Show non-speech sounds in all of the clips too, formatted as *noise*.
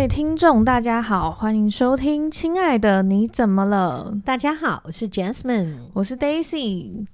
位听众，大家好，欢迎收听《亲爱的你怎么了》。大家好，我是 Jasmine，我是 Daisy。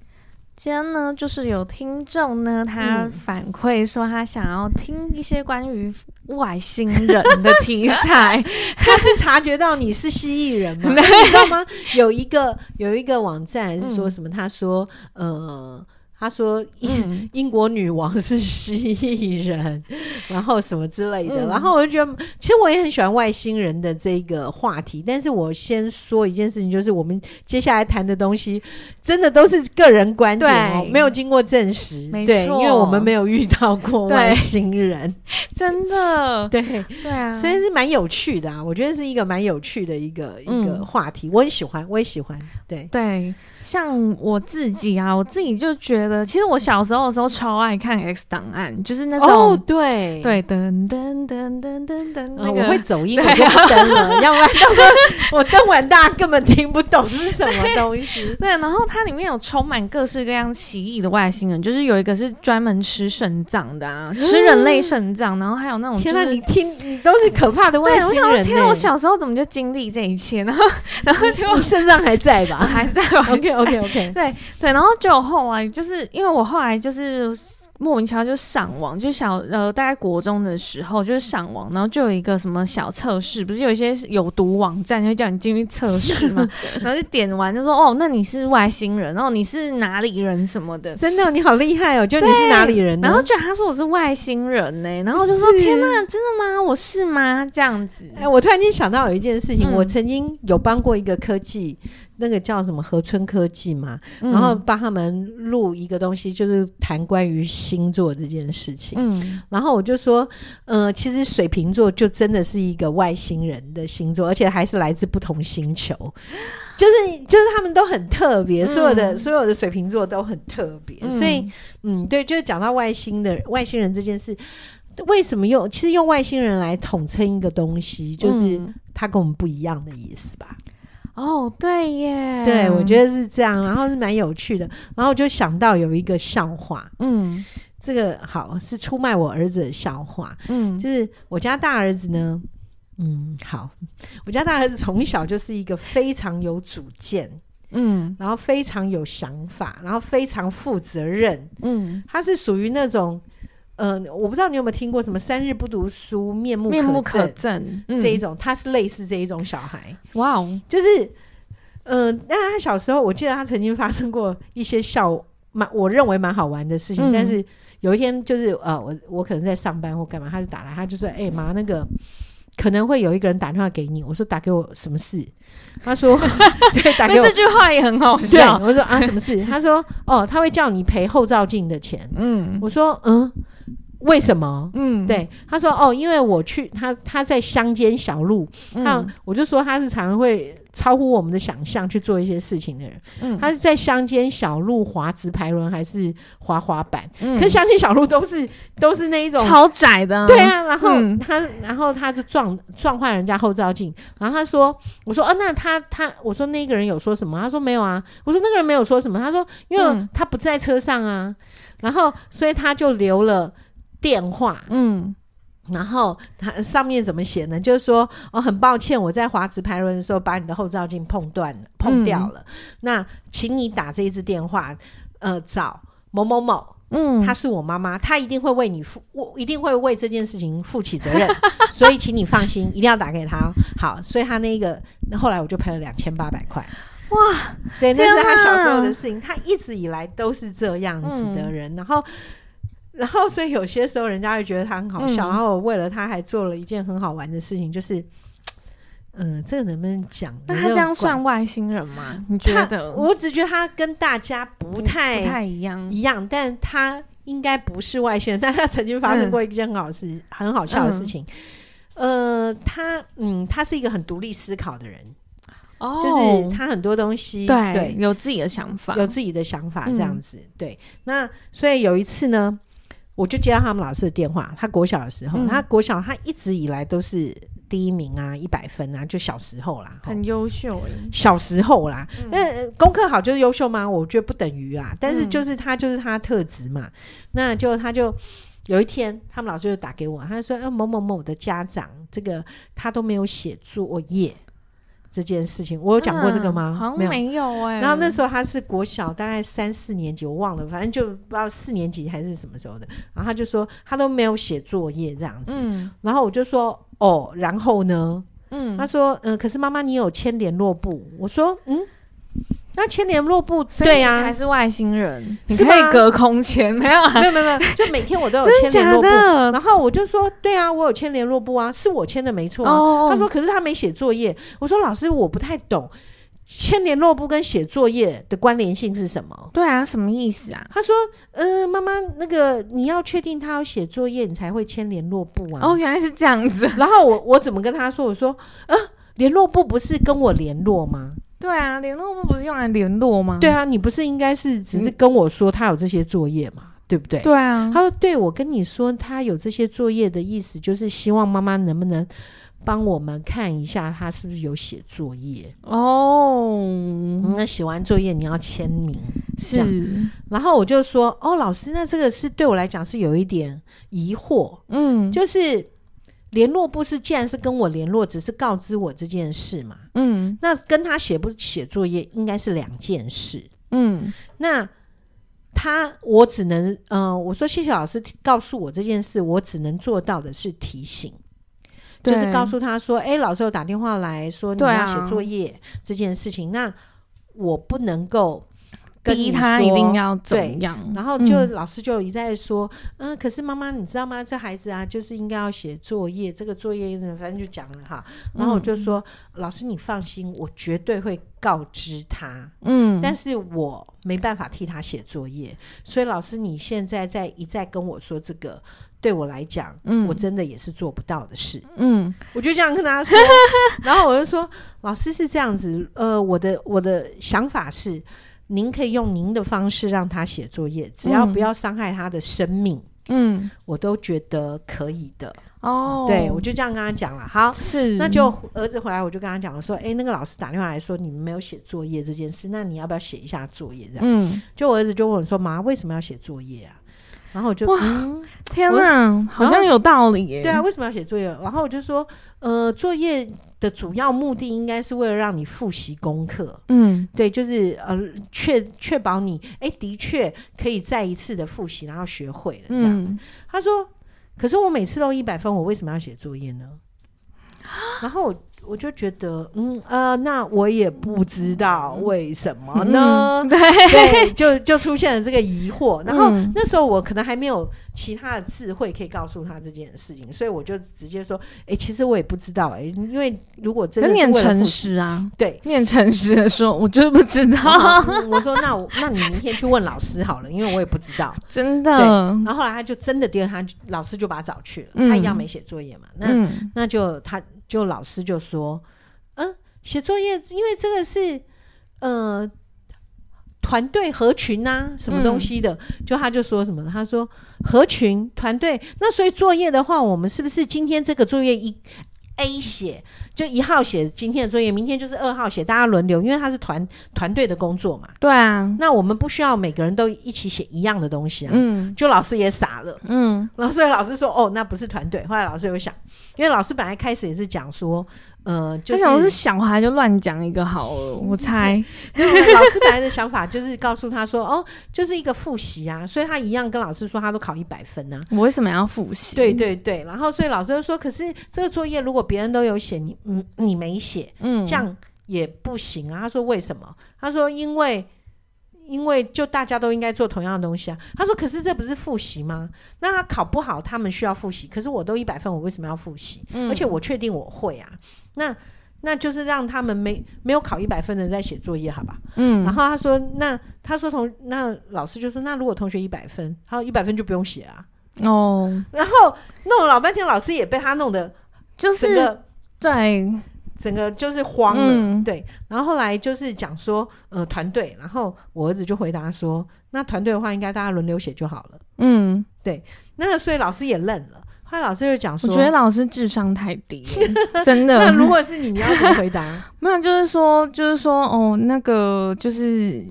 今天呢，就是有听众呢，他反馈说他想要听一些关于外星人的题材。*laughs* 他是察觉到你是蜥蜴人吗？*laughs* 你知道吗？有一个有一个网站是说什么？他说，呃。他说英：“英 *laughs* 英国女王是蜥蜴人，*laughs* 然后什么之类的。嗯、然后我就觉得，其实我也很喜欢外星人的这个话题。但是我先说一件事情，就是我们接下来谈的东西，真的都是个人观点哦，没有经过证实。对，因为我们没有遇到过外星人，*laughs* 真的。对对啊，所以是蛮有趣的啊。我觉得是一个蛮有趣的一个、嗯、一个话题，我很喜欢，我也喜欢。对对。”像我自己啊，我自己就觉得，其实我小时候的时候超爱看《X 档案》，就是那种哦，对对，噔噔噔噔噔噔，那个我会走音，我就不登了，要不然到时候我登完大家根本听不懂是什么东西。*laughs* 对，然后它里面有充满各式各样奇异的外星人，就是有一个是专门吃肾脏的啊，*gasps* 吃人类肾脏，然后还有那种天哪，你听你都是可怕的外星人。天哪，我小时候怎么就经历这一切呢？然后就你肾脏还在吧？还在吧？OK。OK OK，*laughs* 对 *laughs* 对，然后就后来就是因为我后来就是。莫名其妙就上网，就小呃，大概国中的时候就是上网，然后就有一个什么小测试，不是有一些有毒网站会叫你进去测试嘛？*laughs* 然后就点完就说哦，那你是外星人，然后你是哪里人什么的？真的，你好厉害哦！就你是哪里人呢？然后就他说我是外星人呢，然后我就说天呐，真的吗？我是吗？这样子？哎，我突然间想到有一件事情，嗯、我曾经有帮过一个科技，那个叫什么河村科技嘛，嗯、然后帮他们录一个东西，就是谈关于。星座这件事情，嗯，然后我就说，呃，其实水瓶座就真的是一个外星人的星座，而且还是来自不同星球，就是就是他们都很特别，嗯、所有的所有的水瓶座都很特别，嗯、所以，嗯，对，就是讲到外星的外星人这件事，为什么用其实用外星人来统称一个东西，就是它跟我们不一样的意思吧？哦，对耶，对，我觉得是这样，然后是蛮有趣的，然后我就想到有一个笑话，嗯，这个好是出卖我儿子的笑话，嗯，就是我家大儿子呢，嗯，好，我家大儿子从小就是一个非常有主见，嗯，然后非常有想法，然后非常负责任，嗯，他是属于那种。嗯、呃，我不知道你有没有听过什么“三日不读书，面目可面目可憎”这一种，嗯、他是类似这一种小孩。哇哦，就是，嗯、呃，那他小时候，我记得他曾经发生过一些笑，蛮我认为蛮好玩的事情。嗯、但是有一天，就是呃，我我可能在上班或干嘛，他就打来，他就说：“哎、欸、妈，那个可能会有一个人打电话给你。”我说：“打给我什么事？” *laughs* 他说：“ *laughs* 对，打给我。”这句话也很好笑。我说：“啊，什么事？”他说：“哦，他会叫你赔后照镜的钱。”嗯，我说：“嗯。”为什么？嗯，对，他说哦，因为我去他他在乡间小路，那、嗯、我就说他是常常会超乎我们的想象去做一些事情的人。嗯，他是在乡间小路滑直排轮还是滑滑板？嗯，可是乡间小路都是都是那一种超窄的。对啊，然后他、嗯、然后他就撞撞坏人家后照镜，然后他说，我说哦，那他他我说那个人有说什么？他说没有啊。我说那个人没有说什么。他说因为他不在车上啊，然后所以他就留了。电话，嗯，然后它上面怎么写呢？就是说，哦，很抱歉，我在滑直排轮的时候把你的后照镜碰断了，碰掉了。嗯、那请你打这一支电话，呃，找某某某，嗯，她是我妈妈，她一定会为你负，我一定会为这件事情负起责任，*laughs* 所以请你放心，一定要打给她。好，所以他那个，那后来我就赔了两千八百块。哇，对，那是他小时候的事情，他一直以来都是这样子的人，嗯、然后。然后，所以有些时候人家会觉得他很好笑。嗯、然后我为了他还做了一件很好玩的事情，就是，嗯、呃，这个能不能讲？那他这样算外星人吗？你觉得？我只觉得他跟大家不太不太一样，一样，但他应该不是外星人。*laughs* 但他曾经发生过一件很好事、嗯、很好笑的事情。嗯、呃，他嗯，他是一个很独立思考的人，哦，就是他很多东西对，对有自己的想法，有自己的想法这样子。嗯、对，那所以有一次呢。我就接到他们老师的电话，他国小的时候，嗯、他国小他一直以来都是第一名啊，一百分啊，就小时候啦，很优秀哎。小时候啦，那、嗯、功课好就是优秀吗？我觉得不等于啊，但是就是他就是他特质嘛，嗯、那就他就有一天，他们老师就打给我，他就说：“呃，某某某的家长，这个他都没有写作业这件事情，我有讲过这个吗？嗯、好像没有哎、欸。然后那时候他是国小，大概三四年级，我忘了，反正就不知道四年级还是什么时候的。然后他就说他都没有写作业这样子。嗯、然后我就说哦，然后呢？嗯，他说嗯、呃，可是妈妈你有签联络簿。我说嗯。”那签联络簿，对呀，还是外星人，你可以隔空签，没有，没有，没有，没有，就每天我都有签联络簿。然后我就说，对啊，我有签联络簿啊，是我签的没错啊。他说，可是他没写作业。我说，老师，我不太懂签联络簿跟写作业的关联性是什么？对啊，什么意思啊？他说，嗯，妈妈，那个你要确定他要写作业，你才会签联络簿啊。哦，原来是这样子。然后我我怎么跟他说？我说，呃，联络簿不是跟我联络吗？对啊，联络部不是用来联络吗？对啊，你不是应该是只是跟我说他有这些作业嘛，嗯、对不对？对啊。他说：“对，我跟你说他有这些作业的意思，就是希望妈妈能不能帮我们看一下他是不是有写作业哦。那写完作业你要签名是。然后我就说：哦，老师，那这个是对我来讲是有一点疑惑，嗯，就是。”联络部是，既然是跟我联络，只是告知我这件事嘛。嗯，那跟他写不写作业应该是两件事。嗯，那他我只能，嗯、呃，我说谢谢老师告诉我这件事，我只能做到的是提醒，就是告诉他说，哎、欸，老师有打电话来说你要写作业这件事情，啊、那我不能够。逼他一定要怎样，然后就老师就一再说，嗯，嗯，可是妈妈你知道吗？这孩子啊，就是应该要写作业，这个作业反正就讲了哈。然后我就说，嗯、老师你放心，我绝对会告知他，嗯，但是我没办法替他写作业，所以老师你现在在一再跟我说这个，对我来讲，嗯，我真的也是做不到的事，嗯，我就这样跟他说，*laughs* 然后我就说，老师是这样子，呃，我的我的想法是。您可以用您的方式让他写作业，只要不要伤害他的生命，嗯，我都觉得可以的。哦，对，我就这样跟他讲了。好，是，那就儿子回来，我就跟他讲，我说，哎，那个老师打电话来说你们没有写作业这件事，那你要不要写一下作业？这样，嗯，就我儿子就问我说，妈，为什么要写作业啊？然后我就哇，嗯、天哪，好像有道理耶。对啊，为什么要写作业？然后我就说，呃，作业的主要目的应该是为了让你复习功课。嗯，对，就是呃，确确保你哎，的确可以再一次的复习，然后学会了这样。嗯、他说，可是我每次都一百分，我为什么要写作业呢？然后我。就觉得，嗯呃，那我也不知道为什么呢？嗯、*laughs* 对，对，就就出现了这个疑惑。然后、嗯、那时候我可能还没有其他的智慧可以告诉他这件事情，所以我就直接说，哎、欸，其实我也不知道、欸，哎，因为如果真的是念诚实啊，对，念诚实的说，我就是不知道。*laughs* 我说，那我那你明天去问老师好了，因为我也不知道，*laughs* 真的。然后后来他就真的第二天，老师就把他找去了，嗯、他一样没写作业嘛，那、嗯、那就他。就老师就说，嗯，写作业，因为这个是呃团队合群呐、啊，什么东西的，嗯、就他就说什么，他说合群团队，那所以作业的话，我们是不是今天这个作业一 A 写，就一号写今天的作业，明天就是二号写，大家轮流，因为他是团团队的工作嘛。对啊，那我们不需要每个人都一起写一样的东西啊。嗯，就老师也傻了。嗯，然后所以老师说，哦，那不是团队。后来老师有想。因为老师本来开始也是讲说，呃，就是他想是小孩就乱讲一个好了，我猜。老师本来的想法就是告诉他说，哦，就是一个复习啊，所以他一样跟老师说，他都考一百分呢、啊。我为什么要复习？对对对，然后所以老师就说，可是这个作业如果别人都有写，你嗯你没写，嗯，这样也不行啊。他说为什么？他说因为。因为就大家都应该做同样的东西啊，他说：“可是这不是复习吗？那他考不好，他们需要复习。可是我都一百分，我为什么要复习？嗯、而且我确定我会啊。那那就是让他们没没有考一百分的在写作业，好吧？嗯。然后他说：那他说同那老师就说：那如果同学一百分，他说一百分就不用写啊。哦。然后弄了老半天，老师也被他弄得就是对。整个就是慌了，嗯、对，然后后来就是讲说，呃，团队，然后我儿子就回答说，那团队的话，应该大家轮流写就好了，嗯，对，那所以老师也愣了，后来老师就讲说，我觉得老师智商太低了，*laughs* 真的。那如果是你，你要怎么回答？*laughs* 没有，就是说，就是说，哦，那个就是。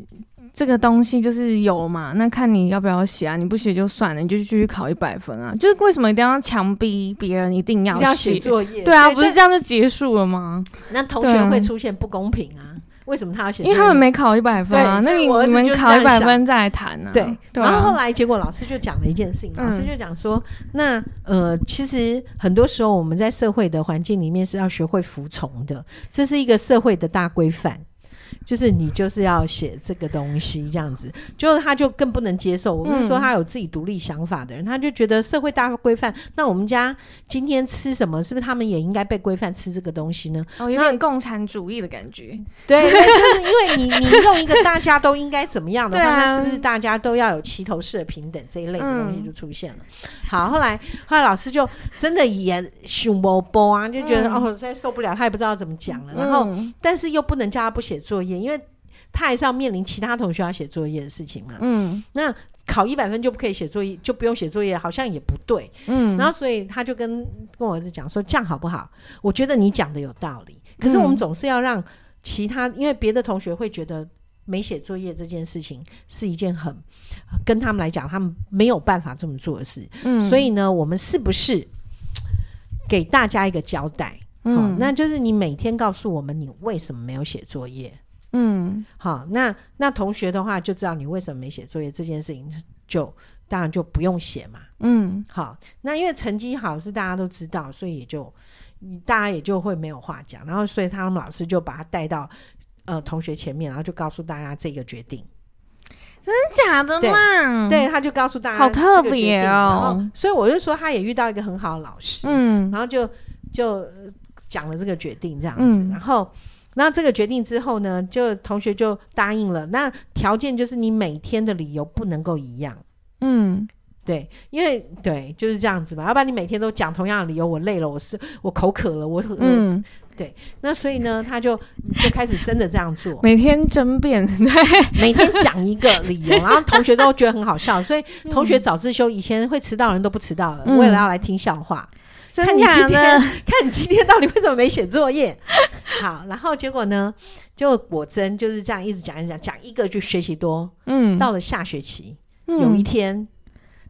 这个东西就是有嘛，那看你要不要写啊，你不写就算了，你就继续考一百分啊。就是为什么一定要强逼别人一定要写作业？对啊，不是这样就结束了吗？那同学会出现不公平啊。为什么他要写？因为他们没考一百分啊。那你你们考一百分再来谈啊。对。然后后来结果老师就讲了一件事情，老师就讲说，那呃，其实很多时候我们在社会的环境里面是要学会服从的，这是一个社会的大规范。就是你就是要写这个东西这样子，就是他就更不能接受。我不是说他有自己独立想法的人，嗯、他就觉得社会大规范，那我们家今天吃什么，是不是他们也应该被规范吃这个东西呢？哦，有点共产主义的感觉。对，就是因为你你用一个大家都应该怎么样的话，*laughs* 那是不是大家都要有齐头式的平等这一类的东西就出现了？嗯、好，后来后来老师就真的也熊波波啊，就觉得、嗯、哦实在受不了，他也不知道怎么讲了。然后、嗯、但是又不能叫他不写作业。因为他还是要面临其他同学要写作业的事情嘛，嗯，那考一百分就不可以写作业，就不用写作业，好像也不对，嗯，然后所以他就跟跟我儿子讲说，这样好不好？我觉得你讲的有道理，可是我们总是要让其他，因为别的同学会觉得没写作业这件事情是一件很跟他们来讲，他们没有办法这么做的事，嗯，所以呢，我们是不是给大家一个交代？嗯，那就是你每天告诉我们你为什么没有写作业。嗯，好，那那同学的话就知道你为什么没写作业这件事情就，就当然就不用写嘛。嗯，好，那因为成绩好是大家都知道，所以也就大家也就会没有话讲。然后，所以他们老师就把他带到呃同学前面，然后就告诉大家这个决定，真的假的嘛？对，他就告诉大家好特别哦。所以我就说他也遇到一个很好的老师，嗯，然后就就讲了这个决定这样子，嗯、然后。那这个决定之后呢，就同学就答应了。那条件就是你每天的理由不能够一样。嗯，对，因为对就是这样子嘛。要不然你每天都讲同样的理由，我累了，我是我口渴了，我嗯，对。那所以呢，他就就开始真的这样做，每天争辩，对，*laughs* 每天讲一个理由，然后同学都觉得很好笑。所以同学早自修以前会迟到的人都不迟到了，嗯、为了要来听笑话。看你今天，看你今天到底为什么没写作业？好，然后结果呢，就果真就是这样一直讲一讲，讲一个就学习多。嗯，到了下学期，嗯、有一天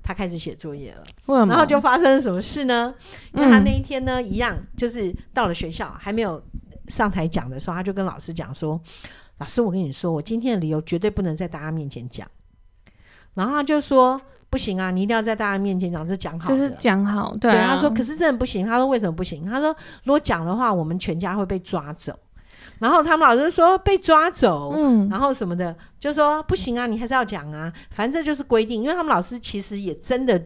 他开始写作业了。嗯、然后就发生了什么事呢？因为他那一天呢，一样就是到了学校还没有上台讲的时候，他就跟老师讲说：“老师，我跟你说，我今天的理由绝对不能在大家面前讲。”然后他就说。不行啊！你一定要在大家面前讲，这讲好，这是讲好。对，啊、对，他说，可是真的不行。他说为什么不行？他说如果讲的话，我们全家会被抓走。然后他们老师说被抓走，嗯，然后什么的，就说不行啊，你还是要讲啊，反正这就是规定。因为他们老师其实也真的。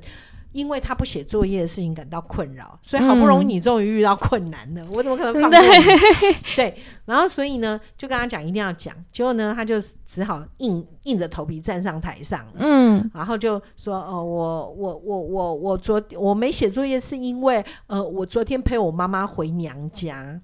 因为他不写作业的事情感到困扰，所以好不容易你终于遇到困难了，嗯、我怎么可能放过你？*laughs* 对，然后所以呢，就跟他讲一定要讲，结果呢，他就只好硬硬着头皮站上台上，嗯，然后就说：“哦，我我我我我昨我没写作业是因为呃，我昨天陪我妈妈回娘家。”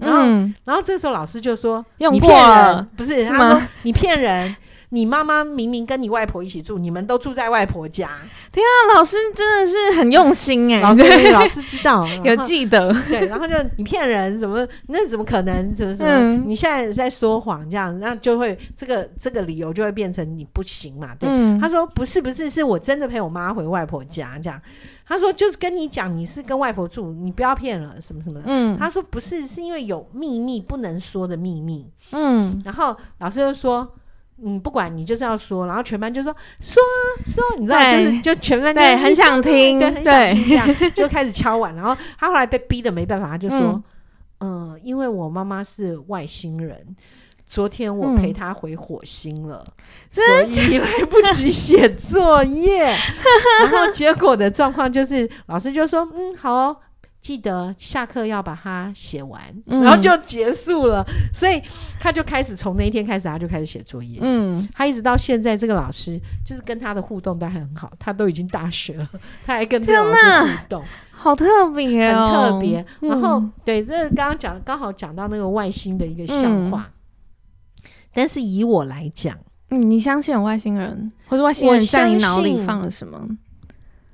然后，嗯、然后这时候老师就说：“你骗了，不是？”他说：“你骗人。”你妈妈明明跟你外婆一起住，你们都住在外婆家。天啊，老师真的是很用心哎、欸！老师，老师知道，*laughs* 有记得。对，然后就你骗人，怎么那怎么可能？怎么什么？嗯、你现在在说谎，这样那就会这个这个理由就会变成你不行嘛？对。嗯、他说不是不是，是我真的陪我妈回外婆家这样。他说就是跟你讲，你是跟外婆住，你不要骗了什么什么的。嗯。他说不是，是因为有秘密不能说的秘密。嗯。然后老师就说。嗯，不管你就是要说，然后全班就说说说，你知道，就是就全班就对很想听，对，很想听这样，*laughs* 就开始敲碗。然后他后来被逼的没办法，他就说，嗯、呃，因为我妈妈是外星人，昨天我陪她回火星了，嗯、所以来不及写作业。*laughs* 然后结果的状况就是，老师就说，嗯，好哦。记得下课要把它写完，嗯、然后就结束了。所以他就开始从那一天开始，他就开始写作业。嗯，他一直到现在，这个老师就是跟他的互动都还很好。他都已经大学了，他还跟这个老师互动，好特别哦，很特别。然后、嗯、对，这个刚刚讲刚好讲到那个外星的一个笑话。嗯、但是以我来讲，嗯，你相信有外星人，或者外星人在你脑里放了什么？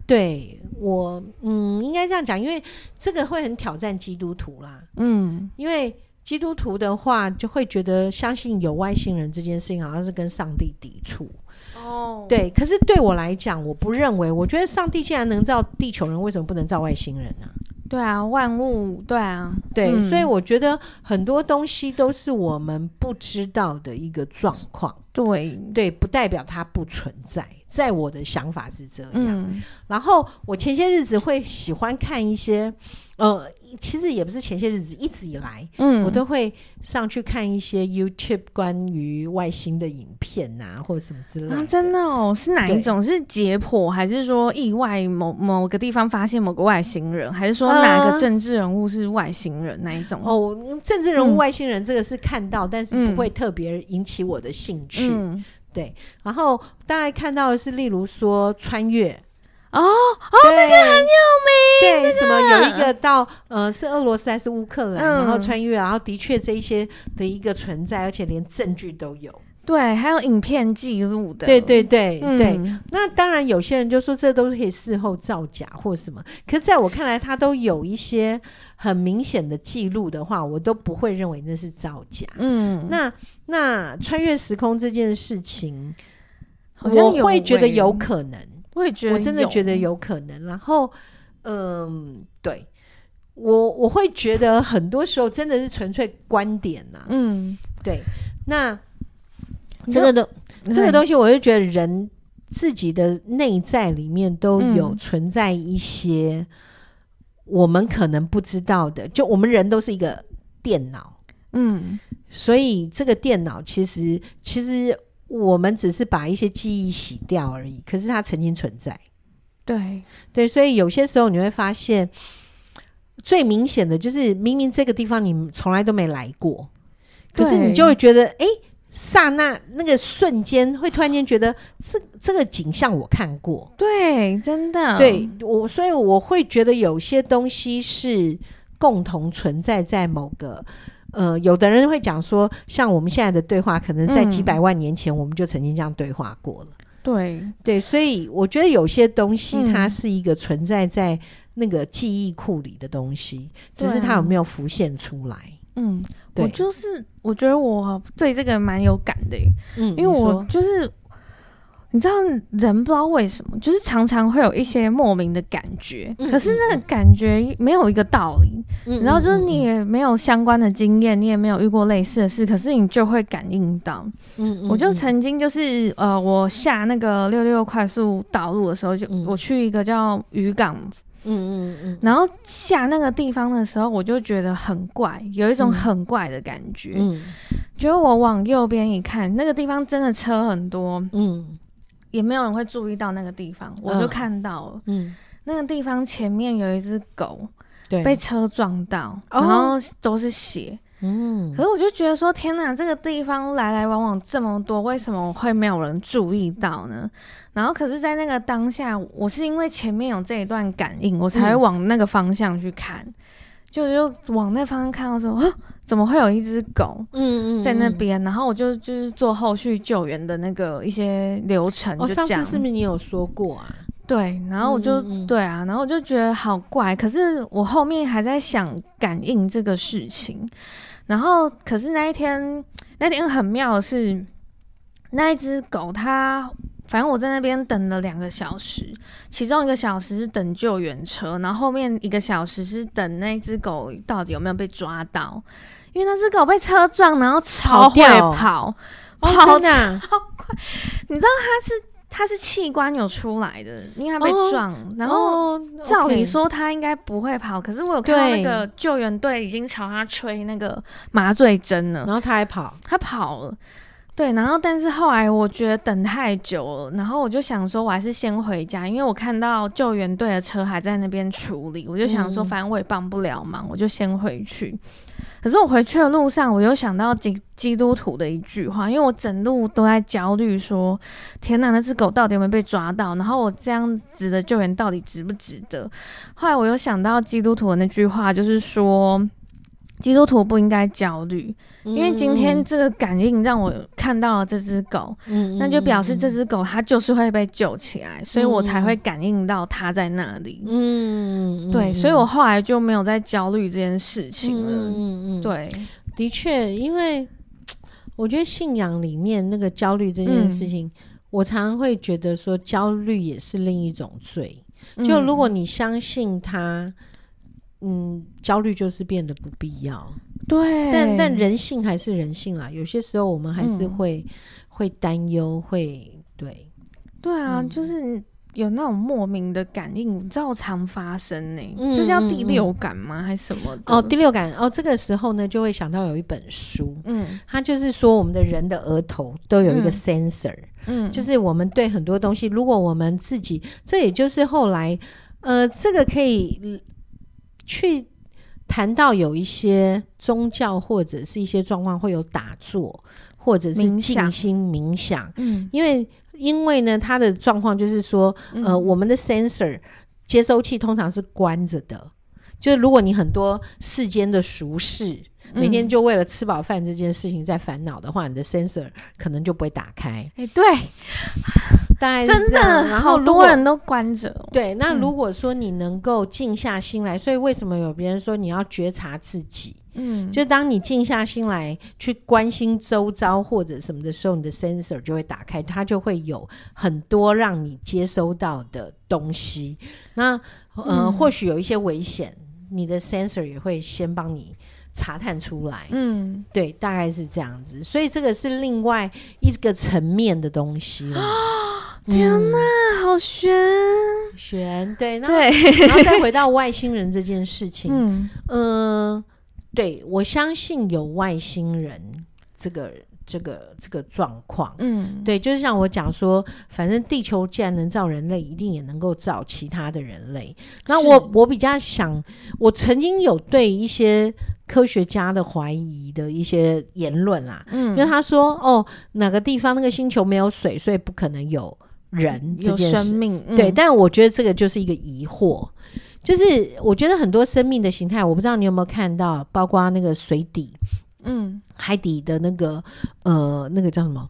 对我，嗯，应该这样讲，因为这个会很挑战基督徒啦，嗯，因为基督徒的话就会觉得相信有外星人这件事情好像是跟上帝抵触。哦，对。可是对我来讲，我不认为。我觉得上帝既然能造地球人，为什么不能造外星人呢？对啊，万物，对啊，对，嗯、所以我觉得很多东西都是我们不知道的一个状况。对，对，不代表它不存在。在我的想法是这样。嗯、然后我前些日子会喜欢看一些，呃，其实也不是前些日子，一直以来，嗯，我都会上去看一些 YouTube 关于外星的影片啊，或者什么之类的。啊，真的哦，是哪一种？是解剖，还是说意外某某个地方发现某个外星人，还是说哪个政治人物是外星人那一种？哦，政治人物外星人这个是看到，嗯、但是不会特别引起我的兴趣。嗯。对，然后大家看到的是，例如说穿越哦哦，那个很有名，对，那个、什么有一个到呃是俄罗斯还是乌克兰，嗯、然后穿越，然后的确这一些的一个存在，而且连证据都有。对，还有影片记录的。对对对、嗯、对。那当然，有些人就说这都是可以事后造假或什么。可是在我看来，他都有一些很明显的记录的话，我都不会认为那是造假。嗯。那那穿越时空这件事情，我会觉得有可能。我也觉得，我真的觉得有可能。然后，嗯，对我我会觉得很多时候真的是纯粹观点呐、啊。嗯，对。那。这个东这个东西，我就觉得人自己的内在里面都有存在一些我们可能不知道的。就我们人都是一个电脑，嗯，所以这个电脑其实其实我们只是把一些记忆洗掉而已，可是它曾经存在。对对，所以有些时候你会发现，最明显的就是明明这个地方你从来都没来过，可是你就会觉得哎。刹那那个瞬间，会突然间觉得这这个景象我看过，对，真的，对我，所以我会觉得有些东西是共同存在在某个，呃，有的人会讲说，像我们现在的对话，可能在几百万年前我们就曾经这样对话过了，嗯、对。对，所以我觉得有些东西它是一个存在在那个记忆库里的东西，嗯、只是它有没有浮现出来，嗯。我就是，我觉得我对这个蛮有感的，嗯，因为我就是，你知道，人不知道为什么，就是常常会有一些莫名的感觉，可是那个感觉没有一个道理，然后就是你也没有相关的经验，你也没有遇过类似的事，可是你就会感应到，嗯，我就曾经就是呃，我下那个六六快速道路的时候，就我去一个叫渔港。嗯嗯嗯，然后下那个地方的时候，我就觉得很怪，有一种很怪的感觉。嗯，觉得我往右边一看，那个地方真的车很多，嗯，也没有人会注意到那个地方，我就看到了，嗯，那个地方前面有一只狗，对，被车撞到，然后都是血。嗯，可是我就觉得说，天哪，这个地方来来往往这么多，为什么会没有人注意到呢？然后，可是，在那个当下，我是因为前面有这一段感应，我才会往那个方向去看，嗯、就就往那方向看到说，*gasps* 怎么会有一只狗，嗯嗯，在那边？然后我就就是做后续救援的那个一些流程。哦，上次是不是你有说过啊？对，然后我就嗯嗯对啊，然后我就觉得好怪，可是我后面还在想感应这个事情。然后，可是那一天，那天很妙的是，那一只狗它，反正我在那边等了两个小时，其中一个小时是等救援车，然后后面一个小时是等那只狗到底有没有被抓到，因为那只狗被车撞，然后超会跑，跑，跑超快，你知道它是。他是器官有出来的，因为他被撞，哦、然后照理说他应该不会跑，哦 okay、可是我有看到那个救援队已经朝他吹那个麻醉针了，然后他还跑，他跑了，对，然后但是后来我觉得等太久了，然后我就想说我还是先回家，因为我看到救援队的车还在那边处理，我就想说反正我也帮不了忙，我就先回去。可是我回去的路上，我又想到基基督徒的一句话，因为我整路都在焦虑，说天哪，那只狗到底有没有被抓到？然后我这样子的救援到底值不值得？后来我又想到基督徒的那句话，就是说。基督徒不应该焦虑，因为今天这个感应让我看到了这只狗，嗯、那就表示这只狗它就是会被救起来，嗯、所以我才会感应到它在那里。嗯，对，所以我后来就没有再焦虑这件事情了。嗯嗯，对的确，因为我觉得信仰里面那个焦虑这件事情，嗯、我常常会觉得说，焦虑也是另一种罪。就如果你相信他，嗯，焦虑就是变得不必要。对，但但人性还是人性啦，有些时候我们还是会、嗯、会担忧，会对，对啊，嗯、就是。有那种莫名的感应，照常发生呢、欸。嗯、这叫第六感吗？还是什么？哦，第六感哦，这个时候呢，就会想到有一本书，嗯，它就是说我们的人的额头都有一个 sensor，嗯，就是我们对很多东西，如果我们自己，这也就是后来，呃，这个可以去谈到有一些宗教或者是一些状况会有打坐，或者是静心冥想，嗯，因为。因为呢，它的状况就是说，呃，嗯、我们的 sensor 接收器通常是关着的，就是如果你很多世间的俗事，嗯、每天就为了吃饱饭这件事情在烦恼的话，你的 sensor 可能就不会打开。哎、欸，对，大概真的，*laughs* 然后多人都关着。对，那如果说你能够静下心来，嗯、所以为什么有别人说你要觉察自己？嗯，就当你静下心来去关心周遭或者什么的时候，你的 sensor 就会打开，它就会有很多让你接收到的东西。那呃，嗯、或许有一些危险，你的 sensor 也会先帮你查探出来。嗯，对，大概是这样子。所以这个是另外一个层面的东西了。*gasps* 天哪，嗯、好悬！悬！对，那对，然后再回到外星人这件事情，嗯。呃对，我相信有外星人这个这个这个状况，嗯，对，就是像我讲说，反正地球既然能造人类，一定也能够造其他的人类。那我我比较想，我曾经有对一些科学家的怀疑的一些言论啊，嗯，因为他说哦，哪个地方那个星球没有水，所以不可能有人这件事，有生命，嗯、对，但我觉得这个就是一个疑惑。就是我觉得很多生命的形态，我不知道你有没有看到，包括那个水底，嗯，海底的那个呃，那个叫什么？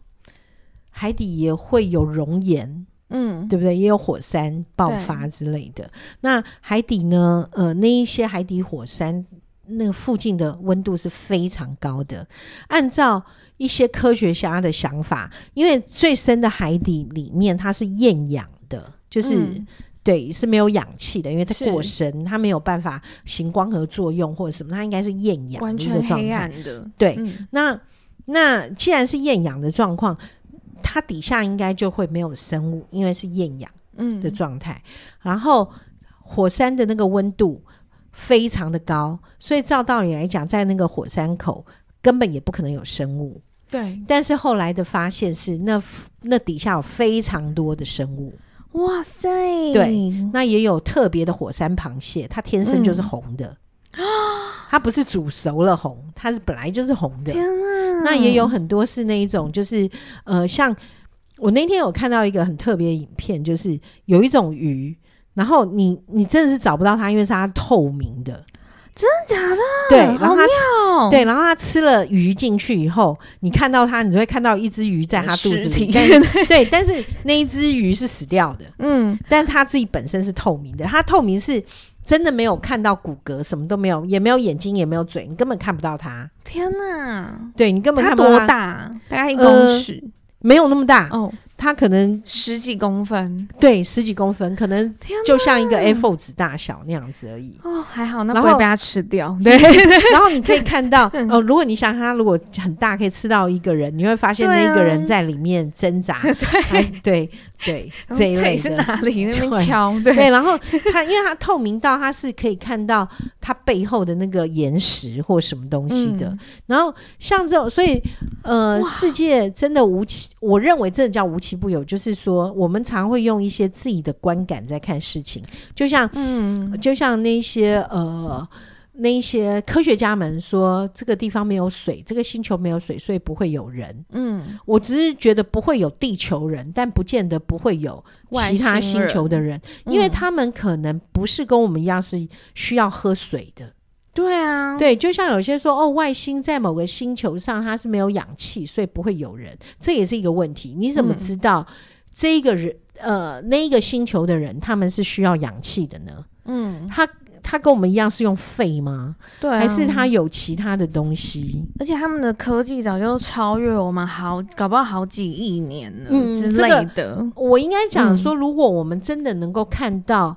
海底也会有熔岩，嗯，对不对？也有火山爆发之类的。那海底呢？呃，那一些海底火山，那个附近的温度是非常高的。按照一些科学家的想法，因为最深的海底里面它是厌氧的，就是。嗯对，是没有氧气的，因为它过深，它没有办法行光合作用或者什么，它应该是厌氧的一个状态。完全黑暗的。对，嗯、那那既然是厌氧的状况，它底下应该就会没有生物，因为是厌氧嗯的状态。嗯、然后火山的那个温度非常的高，所以照道理来讲，在那个火山口根本也不可能有生物。对，但是后来的发现是那，那那底下有非常多的生物。哇塞！对，那也有特别的火山螃蟹，它天生就是红的，嗯、它不是煮熟了红，它是本来就是红的。天啊！那也有很多是那一种，就是呃，像我那天有看到一个很特别的影片，就是有一种鱼，然后你你真的是找不到它，因为是它透明的。真的假的？对，然后他妙对，然后它吃了鱼进去以后，你看到它，你就会看到一只鱼在它肚子里。体 *laughs* 对，但是那一只鱼是死掉的。嗯，但它自己本身是透明的，它透明是真的没有看到骨骼，什么都没有，也没有眼睛，也没有嘴，你根本看不到它。天哪！对，你根本看不到它。多大？大概一公尺。呃没有那么大哦，它可能十几公分，对，十几公分，可能就像一个 A4 纸大小那样子而已。哦，还好，那不会被它吃掉。*laughs* 对，然后你可以看到，*laughs* 哦，如果你想它如果很大，可以吃到一个人，你会发现那个人在里面挣扎。*laughs* 对对。对，这一类是哪里？那边敲，对，对，然后它因为它透明到它是可以看到它背后的那个岩石或什么东西的。嗯、然后像这种，所以呃，世界真的无奇，我认为真的叫无奇不有。就是说，我们常会用一些自己的观感在看事情，就像嗯，就像那些呃。那一些科学家们说，这个地方没有水，这个星球没有水，所以不会有人。嗯，我只是觉得不会有地球人，但不见得不会有其他星球的人，人因为他们可能不是跟我们一样是需要喝水的。对啊，对，就像有些说哦，外星在某个星球上它是没有氧气，所以不会有人，这也是一个问题。你怎么知道这个人、嗯、呃那一个星球的人他们是需要氧气的呢？嗯，他。他跟我们一样是用肺吗？对、啊，还是他有其他的东西？而且他们的科技早就超越我们好，搞不好好几亿年了、嗯、之类的。这个、我应该讲说，如果我们真的能够看到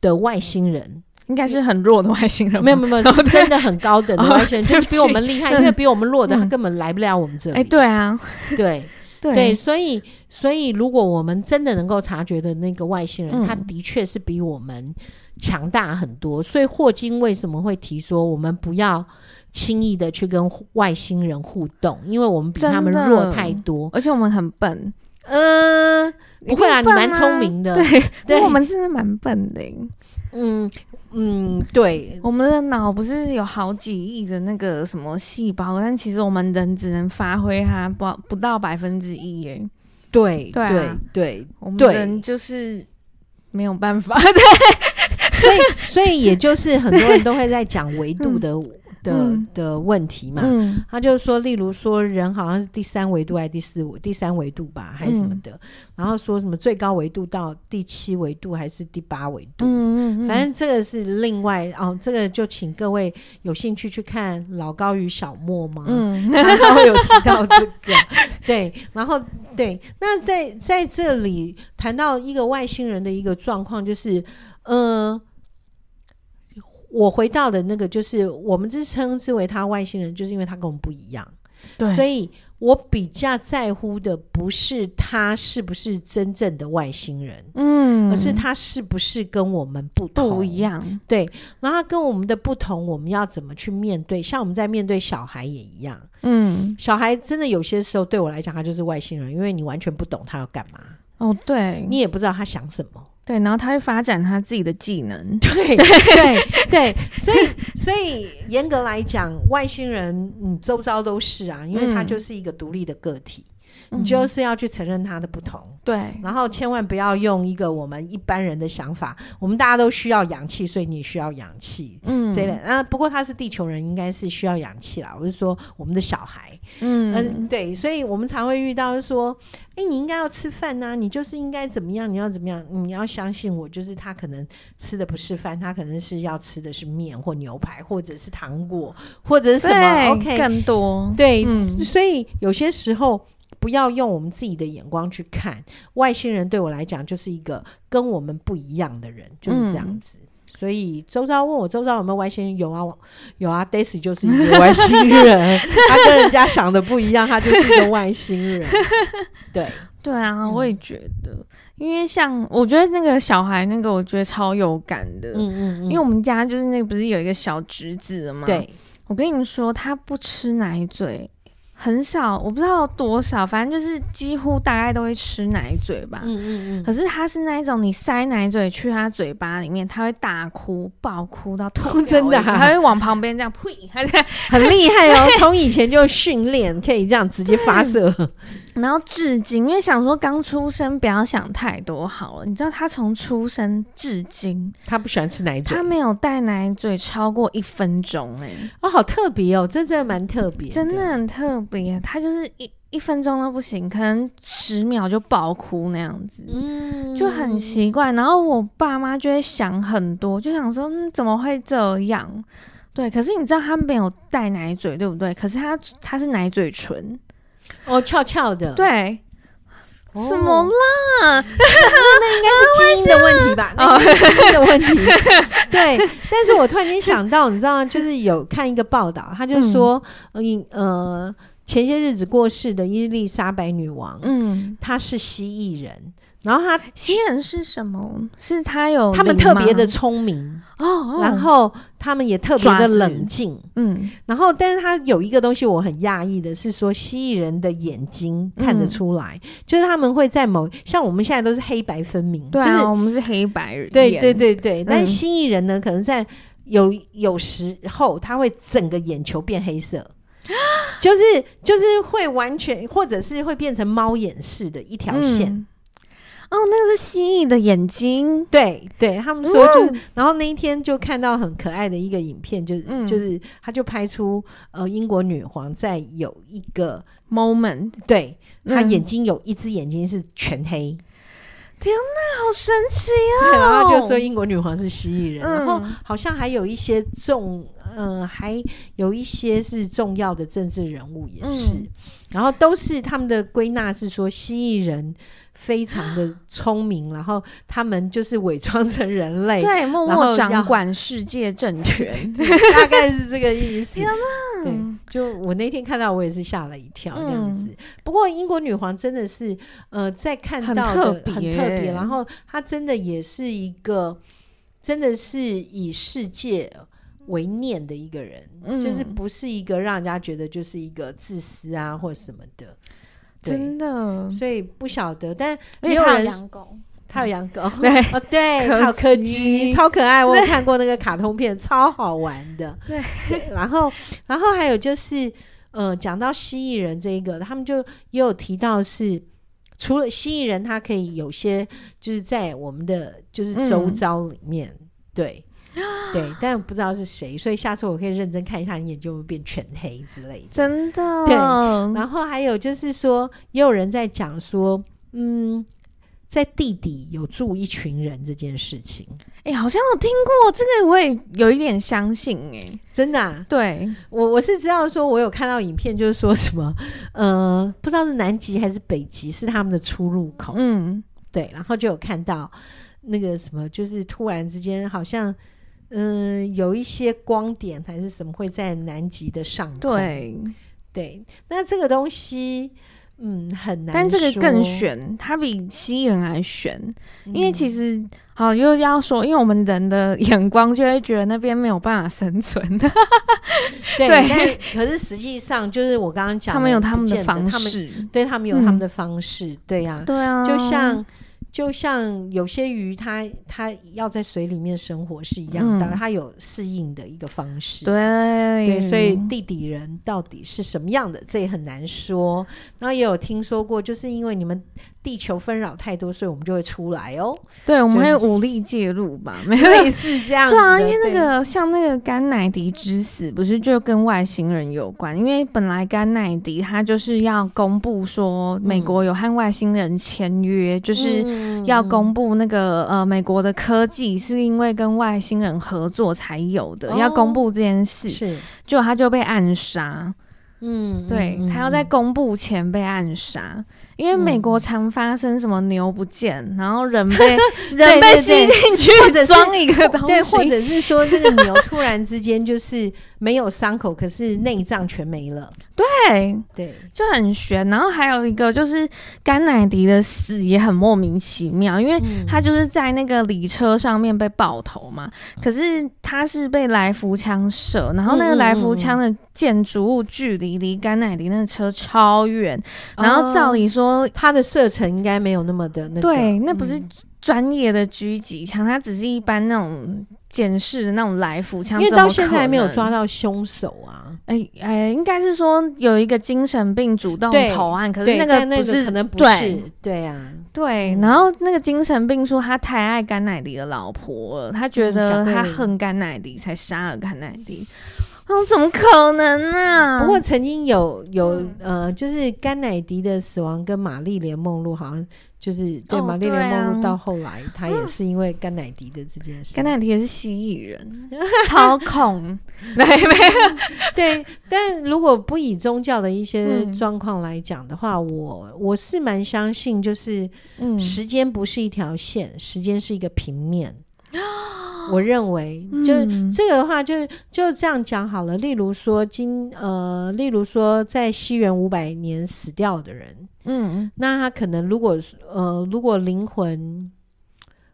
的外星人。嗯应该是很弱的外星人，没有没有，是 *laughs* 真的很高等的外星人，就是比我们厉害，因为比我们弱的他根本来不了我们这里。哎，对啊，对。*laughs* 对，所以所以如果我们真的能够察觉的那个外星人，他的确是比我们强大很多。所以霍金为什么会提说，我们不要轻易的去跟外星人互动，因为我们比他们弱太多，而且我们很笨。嗯，不会啦，你蛮聪明的，对 *laughs* 对，我们真的蛮笨的。嗯。嗯，对，我们的脑不是有好几亿的那个什么细胞，但其实我们人只能发挥它不不到百分之一耶。对对、啊、对，我们人就是没有办法。*laughs* 对，所以所以也就是很多人都会在讲维度的。嗯的、嗯、的问题嘛，嗯、他就是说，例如说人好像是第三维度还是第四维第三维度吧，还是什么的，嗯、然后说什么最高维度到第七维度还是第八维度，反正这个是另外哦，这个就请各位有兴趣去看老高与小莫嘛，嗯，他会有提到这个，*laughs* 对，然后对，那在在这里谈到一个外星人的一个状况，就是呃。我回到的那个，就是我们之称之为他外星人，就是因为他跟我们不一样。对，所以我比较在乎的不是他是不是真正的外星人，嗯，而是他是不是跟我们不同不一样。对，然后跟我们的不同，我们要怎么去面对？像我们在面对小孩也一样，嗯，小孩真的有些时候对我来讲，他就是外星人，因为你完全不懂他要干嘛。哦，对，你也不知道他想什么。对，然后他会发展他自己的技能。*laughs* 对对对，所以所以严格来讲，外星人你周遭都是啊，因为他就是一个独立的个体。嗯你就是要去承认他的不同，对，然后千万不要用一个我们一般人的想法，我们大家都需要氧气，所以你需要氧气，嗯，这类啊。不过他是地球人，应该是需要氧气啦。我是说我们的小孩，嗯，嗯，对，所以我们常会遇到说，哎，你应该要吃饭呐，你就是应该怎么样，你要怎么样，你要相信我，就是他可能吃的不是饭，他可能是要吃的是面或牛排，或者是糖果，或者是什么，OK，更多，对，所以有些时候。不要用我们自己的眼光去看外星人，对我来讲就是一个跟我们不一样的人，就是这样子。嗯、所以周遭问我周遭有没有外星人？有啊，有啊，Daisy 就是一个外星人，他跟人家想的不一样，他就是一个外星人。*laughs* 对对啊，我也觉得，嗯、因为像我觉得那个小孩那个，我觉得超有感的。嗯嗯嗯，因为我们家就是那个不是有一个小侄子吗？对，我跟你们说，他不吃奶嘴。很少，我不知道多少，反正就是几乎大概都会吃奶嘴吧。嗯嗯嗯。可是他是那一种，你塞奶嘴去他嘴巴里面，他会大哭，爆哭到吐。*laughs* 真的，他会往旁边这样呸，他这样 *laughs* *laughs* 很厉害哦。从以前就训练，可以这样直接发射。然后至今，因为想说刚出生不要想太多好了。你知道他从出生至今，他不喜欢吃奶嘴，他没有带奶嘴超过一分钟哎、欸。哦，好特别哦，这真的蛮特别，真的很特别。他就是一一分钟都不行，可能十秒就爆哭那样子，嗯，就很奇怪。然后我爸妈就会想很多，就想说，嗯，怎么会这样？对，可是你知道他没有带奶嘴，对不对？可是他他是奶嘴唇。哦，翘翘的，对，哦、什么啦？那应该是基因的问题吧？*laughs* 那基因的问题。*laughs* 对，但是我突然间想到，你知道吗？就是有看一个报道，他就说，嗯呃，前些日子过世的伊丽莎白女王，嗯，她是蜥蜴人。然后他蜥蜴人是什么？是他有他们特别的聪明哦，哦，然后他们也特别的冷静，嗯，然后但是他有一个东西我很讶异的是说，蜥蜴人的眼睛看得出来，嗯、就是他们会在某像我们现在都是黑白分明，对、啊，就是我们是黑白人，对对对对，嗯、但蜥蜴人呢，可能在有有时候他会整个眼球变黑色，*gasps* 就是就是会完全或者是会变成猫眼式的一条线。嗯哦，那个是蜥蜴的眼睛，对对，他们说就是，嗯、然后那一天就看到很可爱的一个影片，就、嗯、就是他就拍出呃英国女皇在有一个 moment，对，她眼睛有一只眼睛是全黑。天哪，好神奇啊！对，然后他就说英国女皇是蜥蜴人，嗯、然后好像还有一些重，呃，还有一些是重要的政治人物也是，嗯、然后都是他们的归纳是说蜥蜴人。非常的聪明，然后他们就是伪装成人类，对，默默掌管世界政权，*laughs* 大概是这个意思。天哪！对，就我那天看到，我也是吓了一跳，这样子。嗯、不过英国女皇真的是，呃，在看到的很特别，很特别，然后她真的也是一个，真的是以世界为念的一个人，嗯、就是不是一个让人家觉得就是一个自私啊或者什么的。真的，所以不晓得，但没有人养狗，他有养狗，*laughs* 对哦，对，还有柯基，超可爱。*laughs* 我有看过那个卡通片，超好玩的。对，然后，然后还有就是，呃，讲到蜥蜴人这一个，他们就也有提到是，除了蜥蜴人，他可以有些就是在我们的就是周遭里面，对。对，*gasps* 但不知道是谁，所以下次我可以认真看一下，你眼睛会变全黑之类的。真的。对，然后还有就是说，也有人在讲说，嗯，在地底有住一群人这件事情。哎，好像有听过这个，我也有一点相信。哎，真的啊？对，我我是知道说，我有看到影片，就是说什么，呃，不知道是南极还是北极是他们的出入口。嗯，对，然后就有看到那个什么，就是突然之间好像。嗯，有一些光点还是什么会在南极的上空。对对，那这个东西，嗯，很难。但这个更悬，它比蜥蜴人还悬。嗯、因为其实，好又要说，因为我们人的眼光就会觉得那边没有办法生存。*laughs* 对，*laughs* 对但可是实际上就是我刚刚讲，他们有他们的方式，他们对他们有他们的方式，嗯、对呀、啊，对啊，就像。就像有些鱼它，它它要在水里面生活是一样的，嗯、它有适应的一个方式。对对，所以地底人到底是什么样的，这也很难说。然后也有听说过，就是因为你们。地球纷扰太多，所以我们就会出来哦。对，我们会武力介入吧，*laughs* 没有类似这样子。对啊，因为那个像那个甘乃迪之死，不是就跟外星人有关？因为本来甘乃迪他就是要公布说，美国有和外星人签约，嗯、就是要公布那个呃美国的科技是因为跟外星人合作才有的，哦、要公布这件事，是，就他就被暗杀。嗯，对，他要在公布前被暗杀。因为美国常发生什么牛不见，嗯、然后人被 *laughs* 人被吸进去，或者装一个东西，对，或者是说这个牛突然之间就是没有伤口，可是内脏全没了。对对，就很悬。然后还有一个就是甘乃迪的死也很莫名其妙，因为他就是在那个礼车上面被爆头嘛，可是他是被来福枪射，然后那个来福枪的建筑物距离离甘乃迪那个车超远，然后照理说他的射程应该没有那么的那个，对，那不是专业的狙击枪，它只是一般那种。检视的那种来福枪，因为到现在还没有抓到凶手啊！哎哎、欸欸，应该是说有一个精神病主动投案，可是那个不是，可能不是，对啊，对。然后那个精神病说他太爱甘乃迪的老婆了，他觉得他恨甘乃迪才杀了甘乃迪。哦，怎么可能呢、啊？不过曾经有有呃，就是甘乃迪的死亡跟玛丽莲梦露好像。就是对玛丽莲梦露到后来，他也是因为甘乃迪的这件事。甘乃迪也是蜥蜴人，*laughs* 操控。*laughs* 对，*laughs* 对。但如果不以宗教的一些状况来讲的话，我我是蛮相信，就是时间不是一条线，时间是一个平面。*gasps* 我认为，就这个的话，就就这样讲好了。例如说，今呃，例如说，在西元五百年死掉的人，嗯，那他可能如果呃，如果灵魂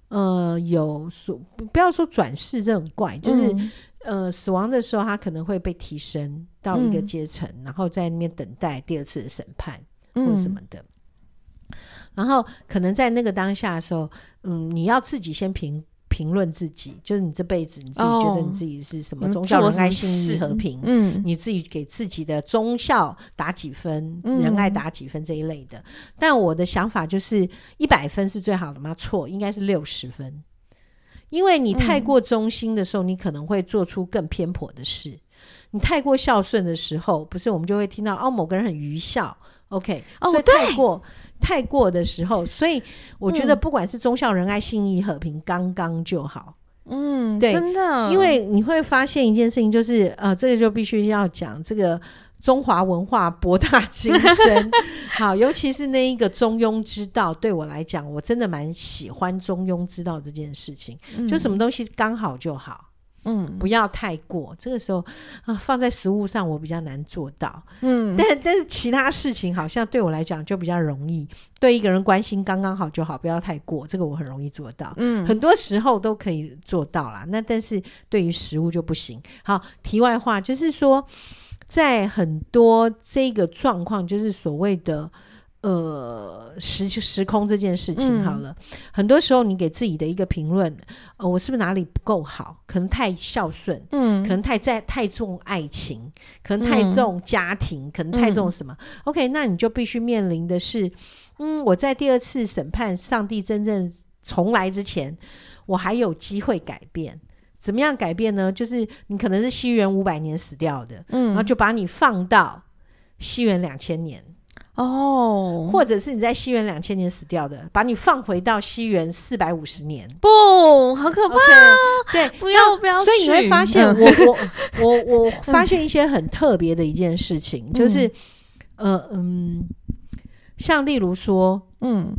呃有所不要说转世这种怪，就是呃死亡的时候，他可能会被提升到一个阶层，然后在那边等待第二次的审判或者什么的。然后可能在那个当下的时候，嗯，你要自己先评。评论自己，就是你这辈子你自己觉得你自己是什么宗教、仁爱、信义、和平，嗯，你自己给自己的忠孝打几分，嗯、仁爱打几分这一类的。但我的想法就是一百分是最好的吗？错，应该是六十分，因为你太过忠心的时候，嗯、你可能会做出更偏颇的事。你太过孝顺的时候，不是我们就会听到哦，某个人很愚孝，OK，哦，所以太过太过的时候，所以我觉得不管是忠孝仁爱信义和平，刚刚就好。嗯，对，真的，因为你会发现一件事情，就是呃，这个就必须要讲这个中华文化博大精深。*laughs* 好，尤其是那一个中庸之道，对我来讲，我真的蛮喜欢中庸之道这件事情，嗯、就什么东西刚好就好。嗯，不要太过。这个时候啊，放在食物上我比较难做到。嗯，但但是其他事情好像对我来讲就比较容易。对一个人关心刚刚好就好，不要太过，这个我很容易做到。嗯，很多时候都可以做到啦。那但是对于食物就不行。好，题外话就是说，在很多这个状况，就是所谓的。呃，时时空这件事情好了，嗯、很多时候你给自己的一个评论，呃，我是不是哪里不够好？可能太孝顺，嗯，可能太在太重爱情，可能太重家庭，嗯、可能太重什么、嗯、？OK，那你就必须面临的是，嗯，我在第二次审判上帝真正重来之前，我还有机会改变。怎么样改变呢？就是你可能是西元五百年死掉的，嗯，然后就把你放到西元两千年。哦，oh, 或者是你在西元两千年死掉的，把你放回到西元四百五十年，不，好可怕！Okay, 对，不 *laughs* 要不要，所以你会发现我，*laughs* 我我我我发现一些很特别的一件事情，嗯、就是，呃嗯，像例如说，嗯，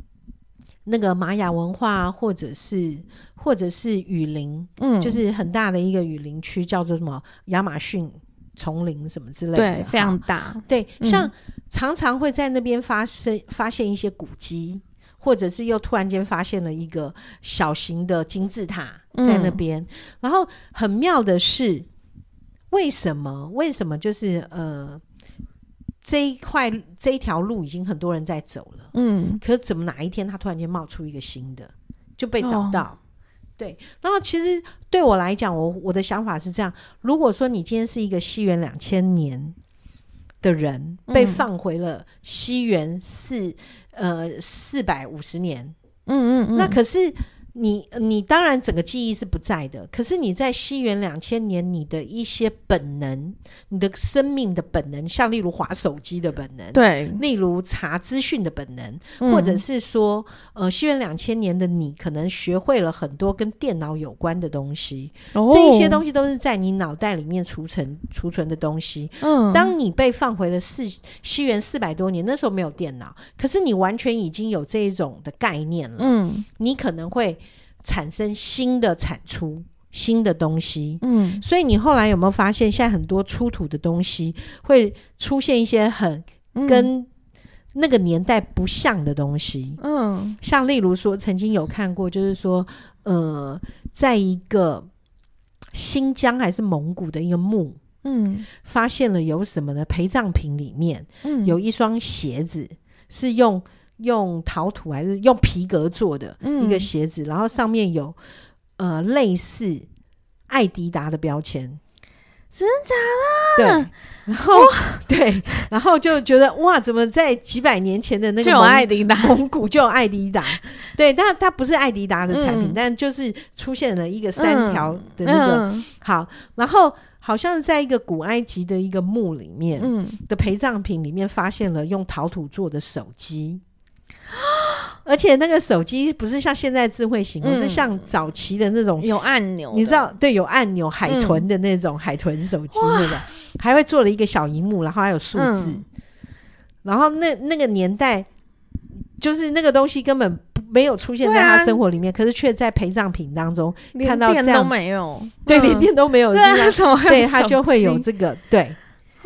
那个玛雅文化，或者是或者是雨林，嗯，就是很大的一个雨林区，叫做什么？亚马逊。丛林什么之类的，对，非常大。对，像常常会在那边发生发现一些古迹，嗯、或者是又突然间发现了一个小型的金字塔在那边。嗯、然后很妙的是，为什么？为什么？就是呃，这一块这一条路已经很多人在走了，嗯，可怎么哪一天它突然间冒出一个新的，就被找到？哦对，然后其实对我来讲，我我的想法是这样：如果说你今天是一个西元两千年的人，被放回了西元四呃四百五十年，嗯嗯嗯，那可是。你你当然整个记忆是不在的，可是你在西元两千年，你的一些本能，你的生命的本能，像例如滑手机的本能，对，例如查资讯的本能，嗯、或者是说，呃，西元两千年的你可能学会了很多跟电脑有关的东西，哦、这一些东西都是在你脑袋里面储存储存的东西。嗯，当你被放回了四西元四百多年，那时候没有电脑，可是你完全已经有这一种的概念了。嗯，你可能会。产生新的产出，新的东西，嗯，所以你后来有没有发现，现在很多出土的东西会出现一些很跟那个年代不像的东西，嗯，像例如说，曾经有看过，就是说，呃，在一个新疆还是蒙古的一个墓，嗯，发现了有什么呢？陪葬品里面，嗯，有一双鞋子是用。用陶土还是用皮革做的一个鞋子，嗯、然后上面有呃类似爱迪达的标签，真的假的？对，然后哇 *laughs* 对，然后就觉得哇，怎么在几百年前的那个蒙爱迪达蒙古就有爱迪达？对，但它不是爱迪达的产品，嗯、但就是出现了一个三条的那个、嗯嗯、好，然后。好像在一个古埃及的一个墓里面，嗯，的陪葬品里面发现了用陶土做的手机。*gasps* 而且那个手机不是像现在智慧型，而、嗯、是像早期的那种有按钮，你知道？对，有按钮海豚的那种、嗯、海豚手机那个，哇。还会做了一个小荧幕，然后还有数字。嗯、然后那那个年代，就是那个东西根本没有出现在他生活里面，啊、可是却在陪葬品当中看到这样都没有，对，连电都没有，*laughs* 对，对，他就会有这个对。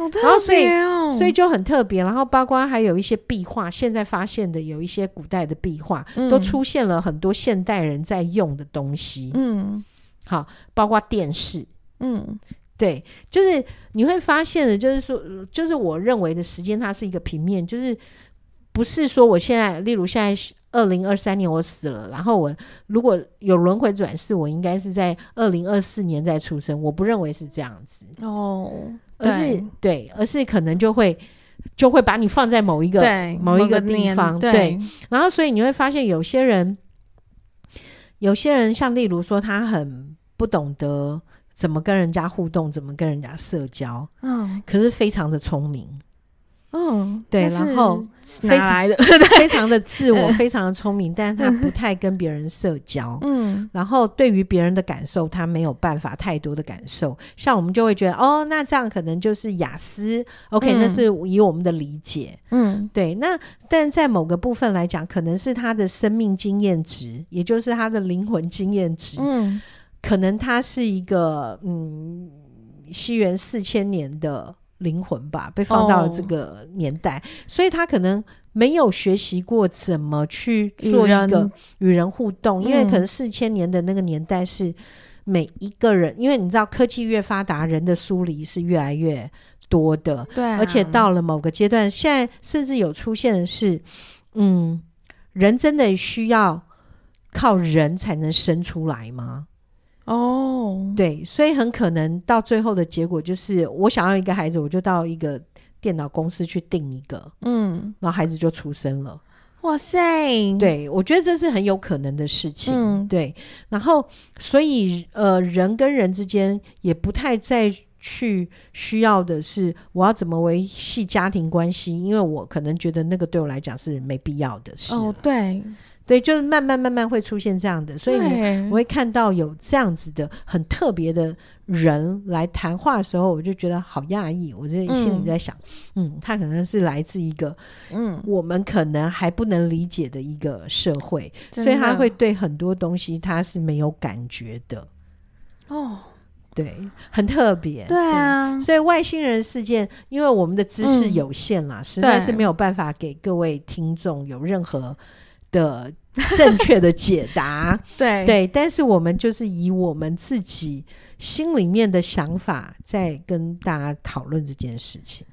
好特别哦、然后所以所以就很特别，然后包括还有一些壁画，现在发现的有一些古代的壁画，嗯、都出现了很多现代人在用的东西。嗯，好，包括电视。嗯，对，就是你会发现的，就是说，就是我认为的时间，它是一个平面，就是不是说我现在，例如现在二零二三年我死了，然后我如果有轮回转世，我应该是在二零二四年再出生，我不认为是这样子。哦。而是对，而是可能就会就会把你放在某一个某一个地方，对，对，然后所以你会发现有些人，有些人像例如说他很不懂得怎么跟人家互动，怎么跟人家社交，嗯，可是非常的聪明。嗯，对，然后 *laughs* 非常的？非常的自我，非常的聪明，但是他不太跟别人社交。嗯，然后对于别人的感受，他没有办法太多的感受。像我们就会觉得，哦，那这样可能就是雅思。OK，嗯，那是以我们的理解。嗯，对。那但在某个部分来讲，可能是他的生命经验值，也就是他的灵魂经验值。嗯，可能他是一个嗯，西元四千年的。灵魂吧，被放到了这个年代，哦、所以他可能没有学习过怎么去做一个与人。互动，因为可能四千年的那个年代是每一个人，嗯、因为你知道科技越发达，人的疏离是越来越多的，对、啊，而且到了某个阶段，现在甚至有出现的是，嗯，人真的需要靠人才能生出来吗？哦，对，所以很可能到最后的结果就是，我想要一个孩子，我就到一个电脑公司去订一个，嗯，然后孩子就出生了。哇塞，对，我觉得这是很有可能的事情。嗯，对，然后所以呃，人跟人之间也不太再去需要的是我要怎么维系家庭关系，因为我可能觉得那个对我来讲是没必要的事。哦，对。对，就是慢慢慢慢会出现这样的，所以我会看到有这样子的很特别的人来谈话的时候，我就觉得好讶异。我就心里在想，嗯，嗯，他可能是来自一个嗯，我们可能还不能理解的一个社会，所以他会对很多东西他是没有感觉的。哦，对，很特别。对啊，所以外星人事件，因为我们的知识有限啦，嗯，实在是没有办法给各位听众有任何。的正确的解答，*laughs* 对对，但是我们就是以我们自己心里面的想法在跟大家讨论这件事情。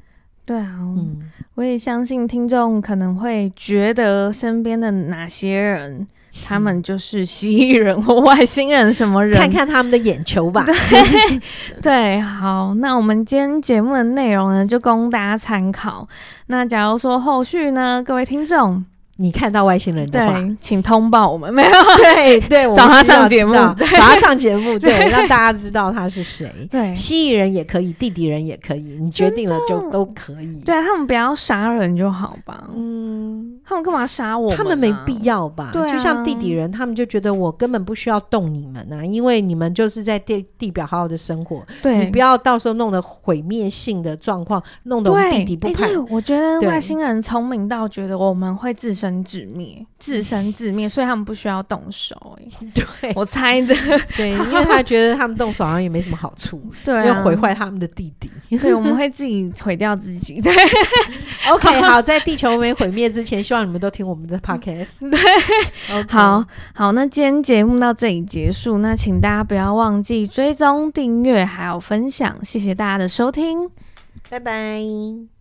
对啊，嗯，我也相信听众可能会觉得身边的哪些人，他们就是蜥蜴人或外星人什么人，*laughs* 看看他们的眼球吧。对，*laughs* 对，好，那我们今天节目的内容呢，就供大家参考。那假如说后续呢，各位听众。你看到外星人的话，请通报我们。没有，对 *laughs* 对，找他上节目，找他上节目，对，让大家知道他是谁。对，蜥蜴人也可以，地底人也可以，你决定了就都可以。对，他们不要杀人就好吧。嗯，他们干嘛杀我？他们没必要吧？对，就像地底人，他们就觉得我根本不需要动你们啊，因为你们就是在地地表好好的生活。对，你不要到时候弄得毁灭性的状况，弄得我们弟弟不派。我觉得外星人聪明到觉得我们会自生。自灭，自生自灭，所以他们不需要动手。哎，*laughs* 对，我猜的，*laughs* 对，因为他觉得他们动手好像也没什么好处，对、啊，要毁坏他们的弟弟，对，我们会自己毁掉自己。*laughs* 对，OK，好，在地球没毁灭之前，希望你们都听我们的 Podcast。对，okay、好好，那今天节目到这里结束，那请大家不要忘记追踪、订阅还有分享，谢谢大家的收听，拜拜。